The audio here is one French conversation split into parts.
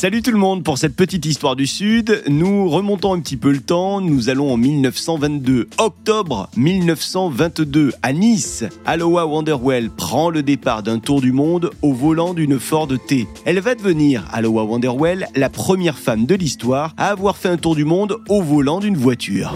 Salut tout le monde pour cette petite histoire du Sud. Nous remontons un petit peu le temps. Nous allons en 1922, octobre 1922, à Nice. Aloha Wonderwell prend le départ d'un tour du monde au volant d'une Ford T. Elle va devenir, Aloha Wonderwell, la première femme de l'histoire à avoir fait un tour du monde au volant d'une voiture.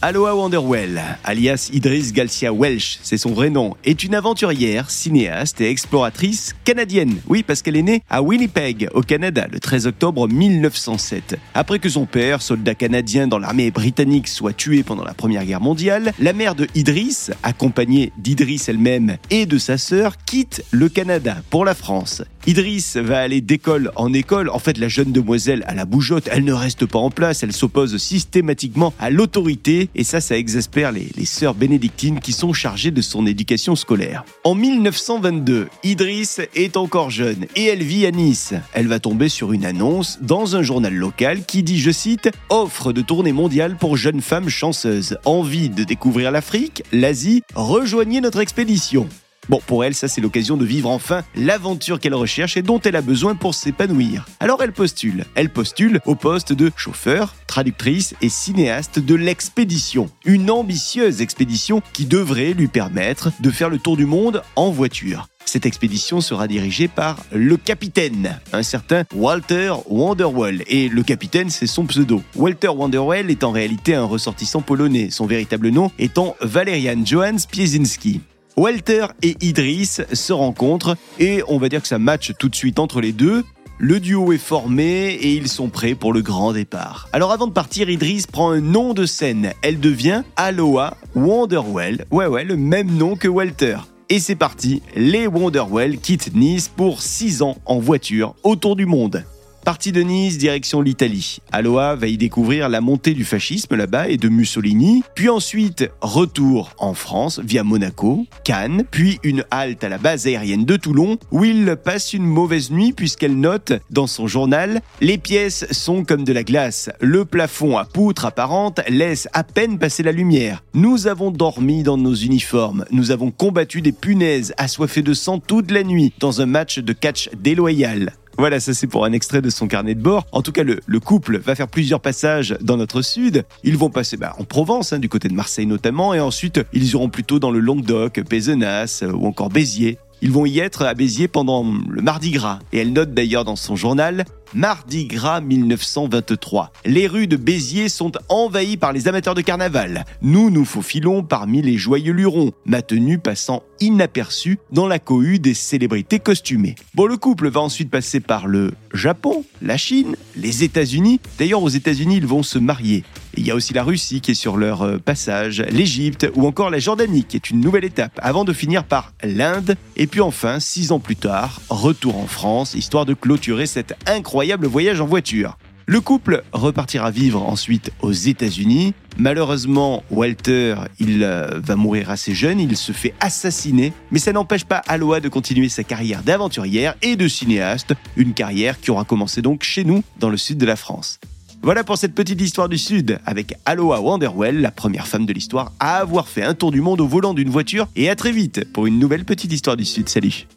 Aloha Wonderwell, alias Idris Galcia Welsh, c'est son vrai nom, est une aventurière, cinéaste et exploratrice canadienne. Oui, parce qu'elle est née à Winnipeg, au Canada, le 13 octobre 1907. Après que son père, soldat canadien dans l'armée britannique, soit tué pendant la Première Guerre mondiale, la mère de Idris, accompagnée d'Idris elle-même et de sa sœur, quitte le Canada pour la France. Idris va aller d'école en école. En fait, la jeune demoiselle à la bougeotte, elle ne reste pas en place, elle s'oppose systématiquement à l'autorité et ça, ça exaspère les, les sœurs bénédictines qui sont chargées de son éducation scolaire. En 1922, Idris est encore jeune et elle vit à Nice. Elle va tomber sur une annonce dans un journal local qui dit, je cite, offre de tournée mondiale pour jeunes femmes chanceuses. Envie de découvrir l'Afrique, l'Asie, rejoignez notre expédition. Bon, pour elle, ça c'est l'occasion de vivre enfin l'aventure qu'elle recherche et dont elle a besoin pour s'épanouir. Alors elle postule. Elle postule au poste de chauffeur, traductrice et cinéaste de l'expédition. Une ambitieuse expédition qui devrait lui permettre de faire le tour du monde en voiture. Cette expédition sera dirigée par le capitaine, un certain Walter Wonderwell. Et le capitaine, c'est son pseudo. Walter Wonderwell est en réalité un ressortissant polonais, son véritable nom étant Valerian Johannes Piesinski. Walter et Idris se rencontrent et on va dire que ça match tout de suite entre les deux. Le duo est formé et ils sont prêts pour le grand départ. Alors avant de partir, Idris prend un nom de scène. Elle devient Aloha Wonderwell. Ouais ouais, le même nom que Walter. Et c'est parti, les Wonderwell quittent Nice pour 6 ans en voiture autour du monde. Partie de Nice, direction l'Italie. Aloha va y découvrir la montée du fascisme là-bas et de Mussolini. Puis ensuite, retour en France via Monaco, Cannes, puis une halte à la base aérienne de Toulon où il passe une mauvaise nuit puisqu'elle note dans son journal Les pièces sont comme de la glace. Le plafond à poutres apparentes laisse à peine passer la lumière. Nous avons dormi dans nos uniformes. Nous avons combattu des punaises assoiffées de sang toute la nuit dans un match de catch déloyal. Voilà, ça c'est pour un extrait de son carnet de bord. En tout cas, le, le couple va faire plusieurs passages dans notre sud. Ils vont passer bah, en Provence, hein, du côté de Marseille notamment, et ensuite ils iront plutôt dans le Languedoc, Pézenas ou encore Béziers. Ils vont y être à Béziers pendant le Mardi Gras. Et elle note d'ailleurs dans son journal Mardi Gras 1923. Les rues de Béziers sont envahies par les amateurs de carnaval. Nous nous faufilons parmi les joyeux lurons, ma tenue passant inaperçue dans la cohue des célébrités costumées. Bon, le couple va ensuite passer par le Japon, la Chine, les États-Unis. D'ailleurs, aux États-Unis, ils vont se marier. Il y a aussi la Russie qui est sur leur euh, passage, l'Égypte ou encore la Jordanie qui est une nouvelle étape avant de finir par l'Inde. Et puis enfin, six ans plus tard, retour en France, histoire de clôturer cet incroyable voyage en voiture. Le couple repartira vivre ensuite aux États-Unis. Malheureusement, Walter, il euh, va mourir assez jeune, il se fait assassiner, mais ça n'empêche pas Aloha de continuer sa carrière d'aventurière et de cinéaste, une carrière qui aura commencé donc chez nous, dans le sud de la France. Voilà pour cette petite histoire du Sud avec Aloha Wonderwell, la première femme de l'histoire à avoir fait un tour du monde au volant d'une voiture. Et à très vite pour une nouvelle petite histoire du Sud. Salut